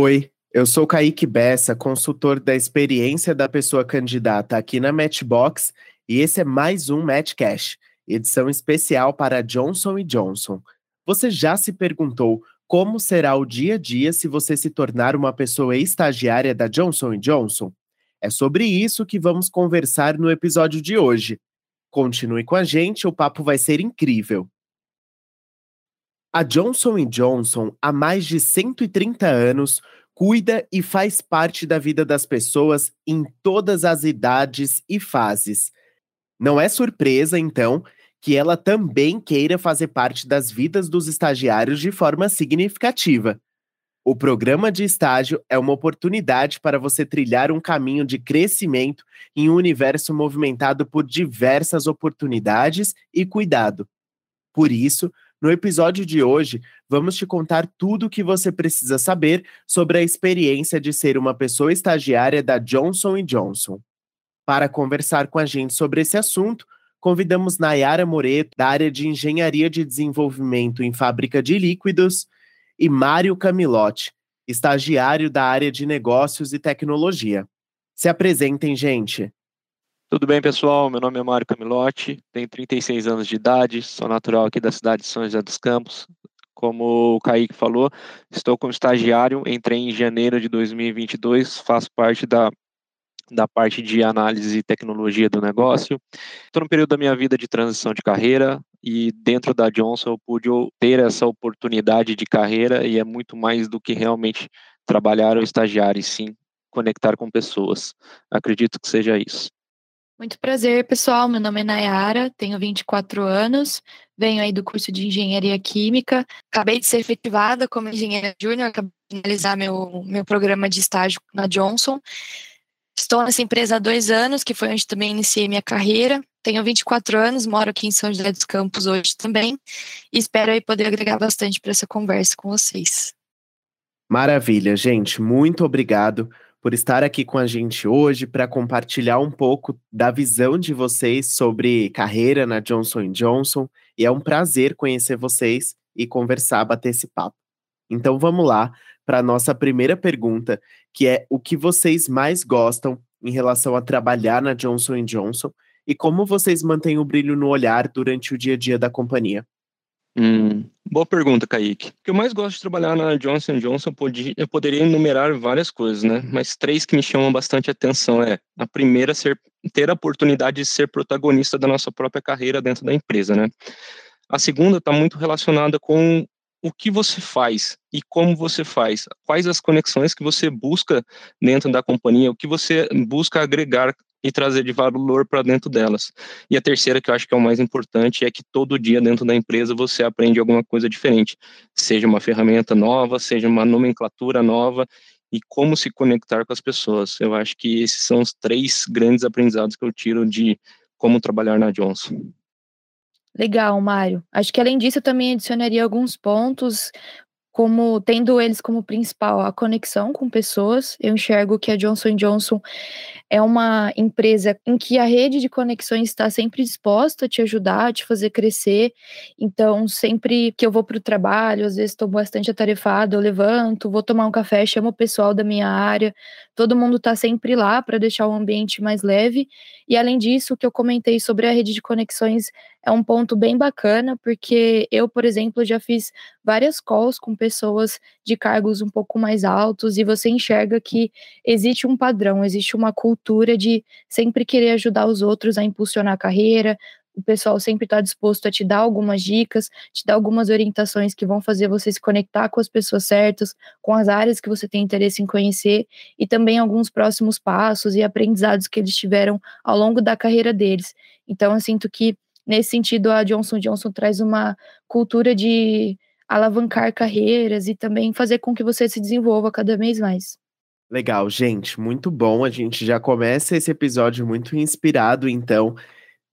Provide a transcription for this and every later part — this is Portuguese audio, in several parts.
Oi, eu sou Kaique Bessa, consultor da experiência da pessoa candidata aqui na Matchbox, e esse é mais um Matchcash, edição especial para Johnson Johnson. Você já se perguntou como será o dia a dia se você se tornar uma pessoa estagiária da Johnson Johnson? É sobre isso que vamos conversar no episódio de hoje. Continue com a gente, o papo vai ser incrível. A Johnson Johnson, há mais de 130 anos, cuida e faz parte da vida das pessoas em todas as idades e fases. Não é surpresa, então, que ela também queira fazer parte das vidas dos estagiários de forma significativa. O programa de estágio é uma oportunidade para você trilhar um caminho de crescimento em um universo movimentado por diversas oportunidades e cuidado. Por isso, no episódio de hoje, vamos te contar tudo o que você precisa saber sobre a experiência de ser uma pessoa estagiária da Johnson Johnson. Para conversar com a gente sobre esse assunto, convidamos Nayara Moreto, da área de Engenharia de Desenvolvimento em Fábrica de Líquidos, e Mário Camilotti, estagiário da área de Negócios e Tecnologia. Se apresentem, gente. Tudo bem, pessoal? Meu nome é Mário Camilotti, tenho 36 anos de idade, sou natural aqui da cidade de São José dos Campos. Como o Kaique falou, estou como estagiário, entrei em janeiro de 2022, faço parte da, da parte de análise e tecnologia do negócio. Estou no período da minha vida de transição de carreira e dentro da Johnson eu pude ter essa oportunidade de carreira e é muito mais do que realmente trabalhar ou estagiar, e sim conectar com pessoas. Acredito que seja isso. Muito prazer, pessoal. Meu nome é Nayara, tenho 24 anos, venho aí do curso de Engenharia Química. Acabei de ser efetivada como engenheira júnior, acabei de finalizar meu, meu programa de estágio na Johnson. Estou nessa empresa há dois anos, que foi onde também iniciei minha carreira. Tenho 24 anos, moro aqui em São José dos Campos hoje também. E espero aí poder agregar bastante para essa conversa com vocês. Maravilha, gente. Muito obrigado por estar aqui com a gente hoje para compartilhar um pouco da visão de vocês sobre carreira na Johnson Johnson. E é um prazer conhecer vocês e conversar, bater esse papo. Então vamos lá para a nossa primeira pergunta, que é o que vocês mais gostam em relação a trabalhar na Johnson Johnson e como vocês mantêm o brilho no olhar durante o dia a dia da companhia. Hum, boa pergunta, Kaique. O que eu mais gosto de trabalhar na Johnson Johnson, eu poderia enumerar várias coisas, né? Mas três que me chamam bastante atenção é a primeira ser ter a oportunidade de ser protagonista da nossa própria carreira dentro da empresa, né? A segunda está muito relacionada com o que você faz e como você faz, quais as conexões que você busca dentro da companhia, o que você busca agregar e trazer de valor para dentro delas. E a terceira, que eu acho que é o mais importante, é que todo dia dentro da empresa você aprende alguma coisa diferente, seja uma ferramenta nova, seja uma nomenclatura nova e como se conectar com as pessoas. Eu acho que esses são os três grandes aprendizados que eu tiro de como trabalhar na Johnson. Legal, Mário. Acho que além disso eu também adicionaria alguns pontos como tendo eles como principal a conexão com pessoas. Eu enxergo que a Johnson Johnson é uma empresa em que a rede de conexões está sempre disposta a te ajudar, a te fazer crescer. Então, sempre que eu vou para o trabalho, às vezes estou bastante atarefada, eu levanto, vou tomar um café, chamo o pessoal da minha área. Todo mundo está sempre lá para deixar o ambiente mais leve. E além disso, o que eu comentei sobre a rede de conexões é um ponto bem bacana, porque eu, por exemplo, já fiz várias calls com pessoas de cargos um pouco mais altos e você enxerga que existe um padrão, existe uma cultura de sempre querer ajudar os outros a impulsionar a carreira. O pessoal sempre está disposto a te dar algumas dicas, te dar algumas orientações que vão fazer você se conectar com as pessoas certas, com as áreas que você tem interesse em conhecer e também alguns próximos passos e aprendizados que eles tiveram ao longo da carreira deles. Então, eu sinto que Nesse sentido, a Johnson Johnson traz uma cultura de alavancar carreiras e também fazer com que você se desenvolva cada vez mais. Legal, gente, muito bom. A gente já começa esse episódio muito inspirado, então,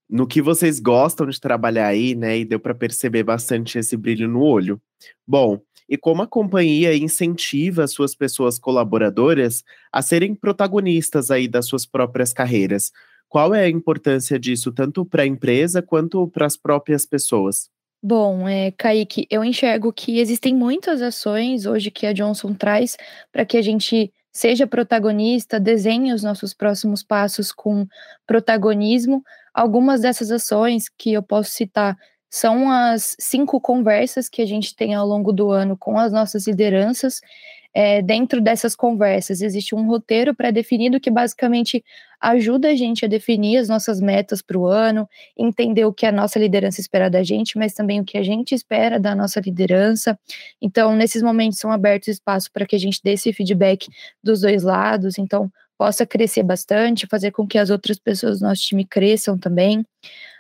no que vocês gostam de trabalhar aí, né? E deu para perceber bastante esse brilho no olho. Bom, e como a companhia incentiva suas pessoas colaboradoras a serem protagonistas aí das suas próprias carreiras? Qual é a importância disso, tanto para a empresa quanto para as próprias pessoas? Bom, é, Kaique, eu enxergo que existem muitas ações hoje que a Johnson traz para que a gente seja protagonista, desenhe os nossos próximos passos com protagonismo. Algumas dessas ações que eu posso citar são as cinco conversas que a gente tem ao longo do ano com as nossas lideranças é, dentro dessas conversas existe um roteiro pré-definido que basicamente ajuda a gente a definir as nossas metas para o ano, entender o que a nossa liderança espera da gente, mas também o que a gente espera da nossa liderança. Então, nesses momentos são abertos espaço para que a gente dê esse feedback dos dois lados, então possa crescer bastante, fazer com que as outras pessoas do nosso time cresçam também.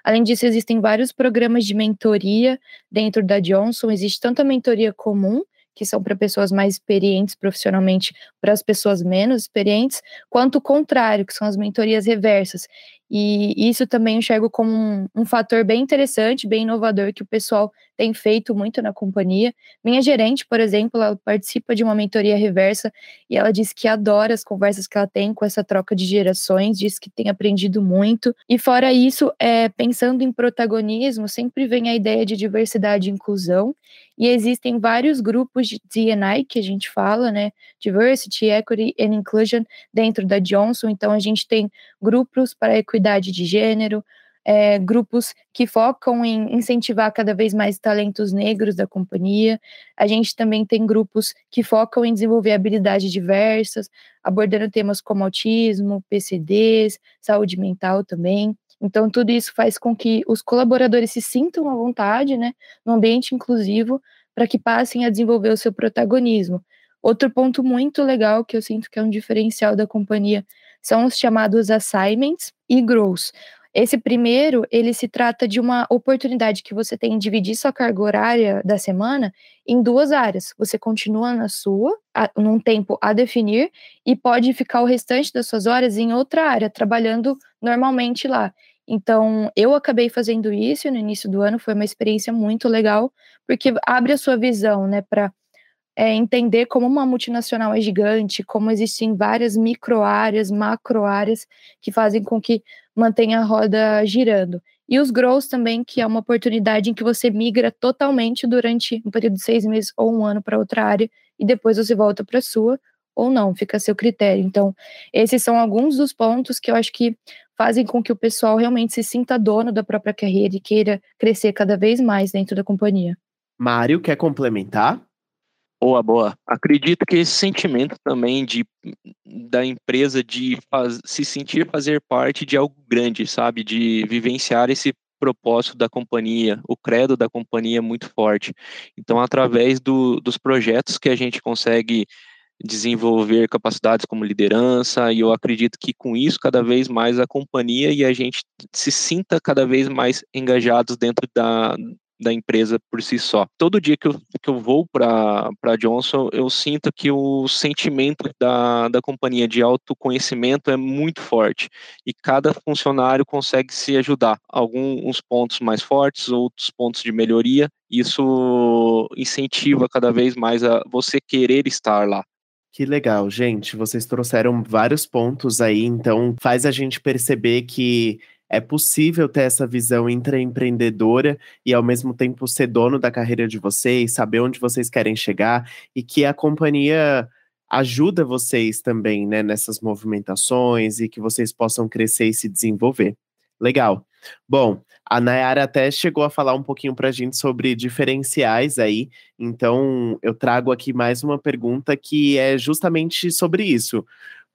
Além disso, existem vários programas de mentoria dentro da Johnson. Existe tanto a mentoria comum, que são para pessoas mais experientes profissionalmente, para as pessoas menos experientes, quanto o contrário, que são as mentorias reversas, e isso também enxergo como um, um, fator bem interessante, bem inovador, que o pessoal tem feito muito na companhia. Minha gerente, por exemplo, ela participa de uma mentoria reversa e ela diz que adora as conversas que ela tem com essa troca de gerações, diz que tem aprendido muito. E fora isso, é, pensando em protagonismo, sempre vem a ideia de diversidade e inclusão. E existem vários grupos de D&I que a gente fala, né? Diversity, Equity and Inclusion dentro da Johnson. Então a gente tem grupos para equidade de gênero, é, grupos que focam em incentivar cada vez mais talentos negros da companhia. A gente também tem grupos que focam em desenvolver habilidades diversas, abordando temas como autismo, PCDs, saúde mental também. Então, tudo isso faz com que os colaboradores se sintam à vontade, né, no ambiente inclusivo, para que passem a desenvolver o seu protagonismo. Outro ponto muito legal que eu sinto que é um diferencial da companhia são os chamados assignments e growths. Esse primeiro, ele se trata de uma oportunidade que você tem de dividir sua carga horária da semana em duas áreas. Você continua na sua, a, num tempo a definir, e pode ficar o restante das suas horas em outra área, trabalhando normalmente lá. Então, eu acabei fazendo isso no início do ano, foi uma experiência muito legal, porque abre a sua visão, né, para é, entender como uma multinacional é gigante, como existem várias micro-áreas, macro-áreas que fazem com que mantenha a roda girando. E os growths também, que é uma oportunidade em que você migra totalmente durante um período de seis meses ou um ano para outra área e depois você volta para a sua ou não, fica a seu critério. Então, esses são alguns dos pontos que eu acho que fazem com que o pessoal realmente se sinta dono da própria carreira e queira crescer cada vez mais dentro da companhia. Mário, quer complementar? Boa, boa. Acredito que esse sentimento também de da empresa de faz, se sentir fazer parte de algo grande, sabe, de vivenciar esse propósito da companhia, o credo da companhia é muito forte. Então, através do, dos projetos que a gente consegue desenvolver capacidades como liderança, e eu acredito que com isso, cada vez mais a companhia e a gente se sinta cada vez mais engajados dentro da, da empresa por si só. Todo dia que eu, que eu vou para Johnson, eu sinto que o sentimento da, da companhia de autoconhecimento é muito forte e cada funcionário consegue se ajudar. Alguns pontos mais fortes, outros pontos de melhoria. Isso incentiva cada vez mais a você querer estar lá. Que legal, gente. Vocês trouxeram vários pontos aí, então faz a gente perceber que é possível ter essa visão intraempreendedora e ao mesmo tempo ser dono da carreira de vocês, saber onde vocês querem chegar e que a companhia ajuda vocês também, né, nessas movimentações e que vocês possam crescer e se desenvolver. Legal. Bom, a Nayara até chegou a falar um pouquinho para a gente sobre diferenciais aí, então eu trago aqui mais uma pergunta que é justamente sobre isso.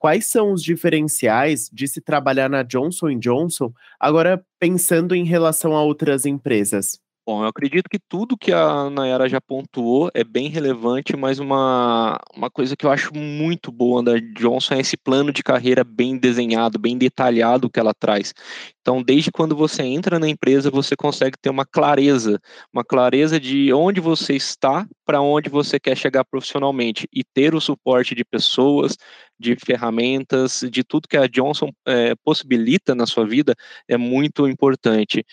Quais são os diferenciais de se trabalhar na Johnson Johnson, agora pensando em relação a outras empresas? Bom, eu acredito que tudo que a Nayara já pontuou é bem relevante, mas uma, uma coisa que eu acho muito boa da Johnson é esse plano de carreira bem desenhado, bem detalhado que ela traz. Então, desde quando você entra na empresa, você consegue ter uma clareza, uma clareza de onde você está, para onde você quer chegar profissionalmente e ter o suporte de pessoas, de ferramentas, de tudo que a Johnson é, possibilita na sua vida é muito importante.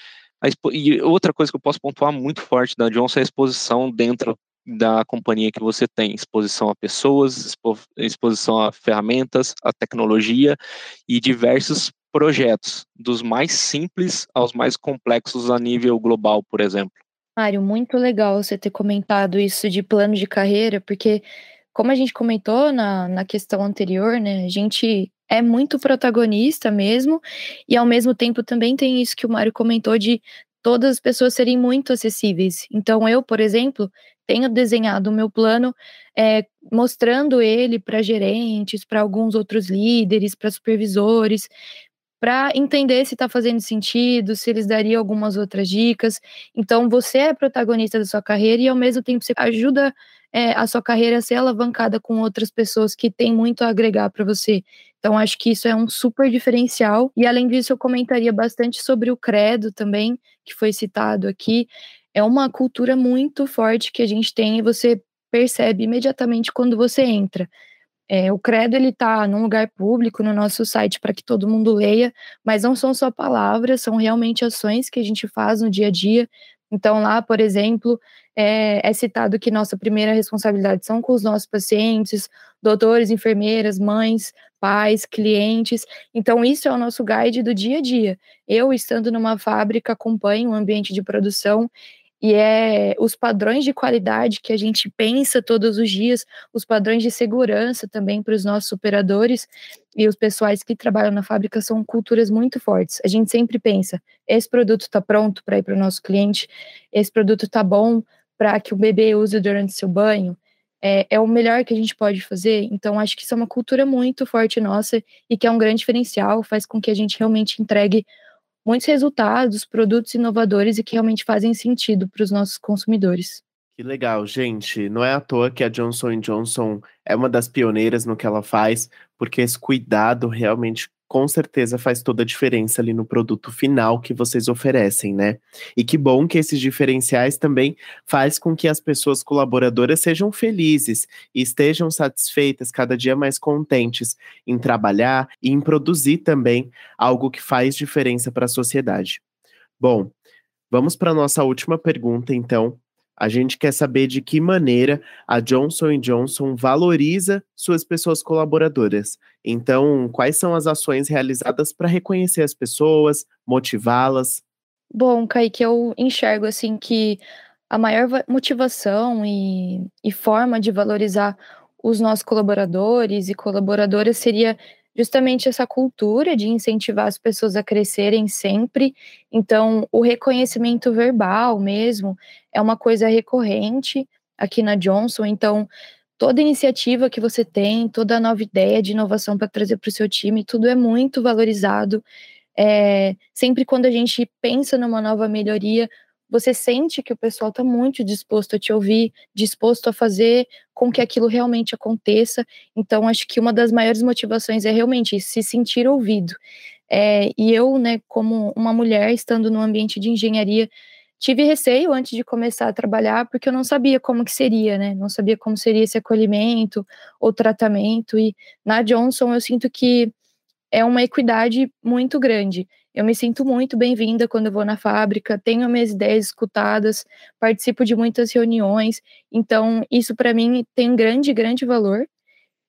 E outra coisa que eu posso pontuar muito forte da Johnson é a exposição dentro da companhia que você tem, exposição a pessoas, exposição a ferramentas, a tecnologia e diversos projetos, dos mais simples aos mais complexos a nível global, por exemplo. Mário, muito legal você ter comentado isso de plano de carreira, porque, como a gente comentou na, na questão anterior, né, a gente é muito protagonista mesmo, e ao mesmo tempo também tem isso que o Mário comentou de todas as pessoas serem muito acessíveis. Então, eu, por exemplo, tenho desenhado o meu plano é, mostrando ele para gerentes, para alguns outros líderes, para supervisores, para entender se está fazendo sentido, se eles dariam algumas outras dicas. Então, você é protagonista da sua carreira e, ao mesmo tempo, você ajuda é, a sua carreira a ser alavancada com outras pessoas que têm muito a agregar para você. Então, acho que isso é um super diferencial. E, além disso, eu comentaria bastante sobre o credo também, que foi citado aqui. É uma cultura muito forte que a gente tem e você percebe imediatamente quando você entra. É, o credo ele está num lugar público no nosso site para que todo mundo leia, mas não são só palavras, são realmente ações que a gente faz no dia a dia. Então lá, por exemplo, é, é citado que nossa primeira responsabilidade são com os nossos pacientes, doutores, enfermeiras, mães, pais, clientes. Então isso é o nosso guide do dia a dia. Eu estando numa fábrica acompanho o ambiente de produção e é os padrões de qualidade que a gente pensa todos os dias, os padrões de segurança também para os nossos operadores e os pessoais que trabalham na fábrica são culturas muito fortes. A gente sempre pensa: esse produto está pronto para ir para o nosso cliente, esse produto está bom para que o bebê use durante seu banho. É, é, o melhor que a gente pode fazer. Então, acho que isso é uma cultura muito forte nossa e que é um grande diferencial, faz com que a gente realmente entregue muitos resultados, produtos inovadores e que realmente fazem sentido para os nossos consumidores. Que legal, gente. Não é à toa que a Johnson Johnson é uma das pioneiras no que ela faz, porque esse cuidado realmente com certeza faz toda a diferença ali no produto final que vocês oferecem, né? E que bom que esses diferenciais também faz com que as pessoas colaboradoras sejam felizes e estejam satisfeitas, cada dia mais contentes em trabalhar e em produzir também algo que faz diferença para a sociedade. Bom, vamos para a nossa última pergunta, então, a gente quer saber de que maneira a Johnson Johnson valoriza suas pessoas colaboradoras. Então, quais são as ações realizadas para reconhecer as pessoas, motivá-las? Bom, Kaique, eu enxergo assim que a maior motivação e, e forma de valorizar os nossos colaboradores e colaboradoras seria justamente essa cultura de incentivar as pessoas a crescerem sempre. Então, o reconhecimento verbal mesmo é uma coisa recorrente aqui na Johnson. Então, toda iniciativa que você tem, toda nova ideia de inovação para trazer para o seu time, tudo é muito valorizado. É, sempre quando a gente pensa numa nova melhoria, você sente que o pessoal está muito disposto a te ouvir, disposto a fazer com que aquilo realmente aconteça. Então, acho que uma das maiores motivações é realmente se sentir ouvido. É, e eu, né, como uma mulher estando no ambiente de engenharia, tive receio antes de começar a trabalhar, porque eu não sabia como que seria, né? Não sabia como seria esse acolhimento ou tratamento. E na Johnson eu sinto que é uma equidade muito grande. Eu me sinto muito bem-vinda quando vou na fábrica, tenho minhas ideias escutadas, participo de muitas reuniões, então isso para mim tem um grande, grande valor.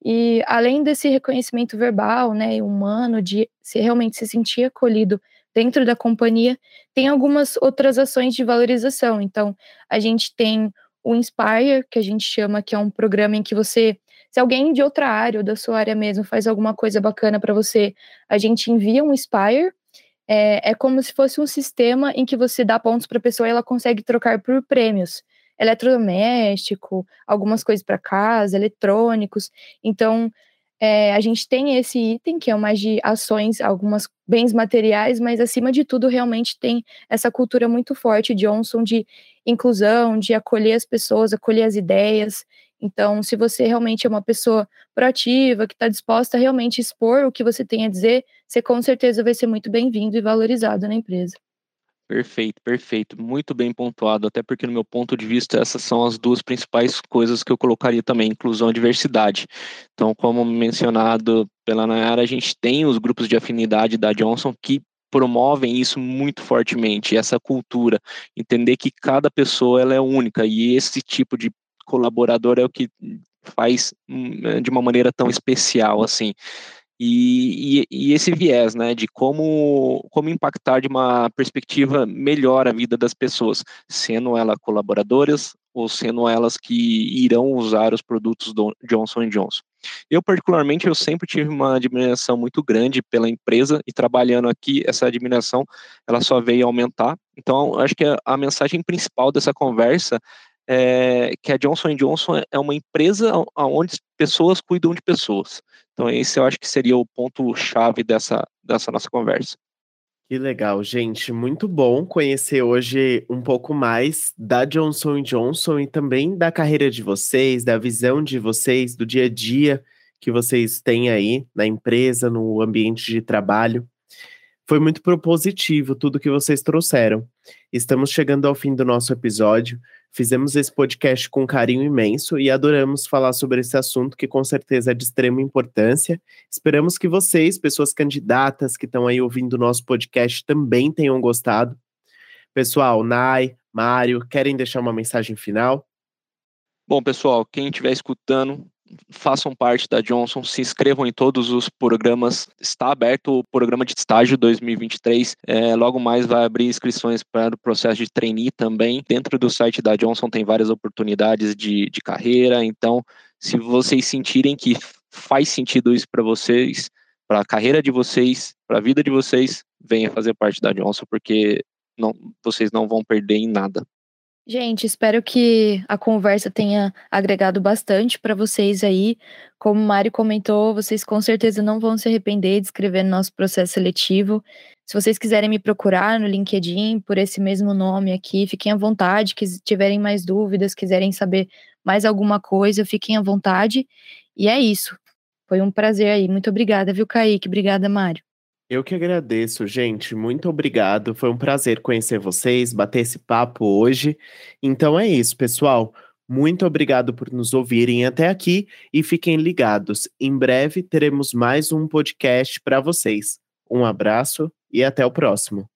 E além desse reconhecimento verbal, né, humano, de se realmente se sentir acolhido dentro da companhia, tem algumas outras ações de valorização. Então, a gente tem o Inspire, que a gente chama, que é um programa em que você se alguém de outra área ou da sua área mesmo faz alguma coisa bacana para você, a gente envia um Inspire é, é como se fosse um sistema em que você dá pontos para a pessoa e ela consegue trocar por prêmios. Eletrodoméstico, algumas coisas para casa, eletrônicos. Então, é, a gente tem esse item, que é mais de ações, algumas bens materiais, mas acima de tudo, realmente tem essa cultura muito forte de Johnson de inclusão, de acolher as pessoas, acolher as ideias. Então, se você realmente é uma pessoa proativa, que está disposta a realmente expor o que você tem a dizer, você com certeza vai ser muito bem-vindo e valorizado na empresa. Perfeito, perfeito. Muito bem pontuado, até porque, no meu ponto de vista, essas são as duas principais coisas que eu colocaria também, inclusão e diversidade. Então, como mencionado pela Nayara, a gente tem os grupos de afinidade da Johnson que promovem isso muito fortemente, essa cultura, entender que cada pessoa ela é única e esse tipo de colaborador é o que faz hum, é, de uma maneira tão especial assim. e, e, e, esse viés, né, de como, como impactar de uma perspectiva melhor a vida das pessoas, sendo elas colaboradoras ou sendo elas que irão usar os produtos do Johnson Johnson. Eu, particularmente, eu sempre tive uma admiração muito grande pela empresa e trabalhando aqui, essa admiração, ela só veio aumentar. Então, acho que a, a mensagem principal dessa conversa é que a Johnson Johnson é uma empresa onde pessoas cuidam de pessoas. Então, esse eu acho que seria o ponto-chave dessa, dessa nossa conversa. Que legal, gente. Muito bom conhecer hoje um pouco mais da Johnson Johnson e também da carreira de vocês, da visão de vocês, do dia a dia que vocês têm aí na empresa, no ambiente de trabalho. Foi muito propositivo tudo que vocês trouxeram. Estamos chegando ao fim do nosso episódio. Fizemos esse podcast com carinho imenso e adoramos falar sobre esse assunto que com certeza é de extrema importância. Esperamos que vocês, pessoas candidatas que estão aí ouvindo o nosso podcast, também tenham gostado. Pessoal, Nai, Mário, querem deixar uma mensagem final? Bom, pessoal, quem estiver escutando, façam parte da Johnson, se inscrevam em todos os programas. Está aberto o programa de estágio 2023. É, logo mais vai abrir inscrições para o processo de trainee também. Dentro do site da Johnson tem várias oportunidades de, de carreira. Então, se vocês sentirem que faz sentido isso para vocês, para a carreira de vocês, para a vida de vocês, venha fazer parte da Johnson, porque não, vocês não vão perder em nada. Gente, espero que a conversa tenha agregado bastante para vocês aí. Como o Mário comentou, vocês com certeza não vão se arrepender de escrever no nosso processo seletivo. Se vocês quiserem me procurar no LinkedIn por esse mesmo nome aqui, fiquem à vontade. Se tiverem mais dúvidas, quiserem saber mais alguma coisa, fiquem à vontade. E é isso. Foi um prazer aí. Muito obrigada, viu, Kaique? Obrigada, Mário. Eu que agradeço, gente. Muito obrigado. Foi um prazer conhecer vocês, bater esse papo hoje. Então é isso, pessoal. Muito obrigado por nos ouvirem até aqui e fiquem ligados. Em breve teremos mais um podcast para vocês. Um abraço e até o próximo.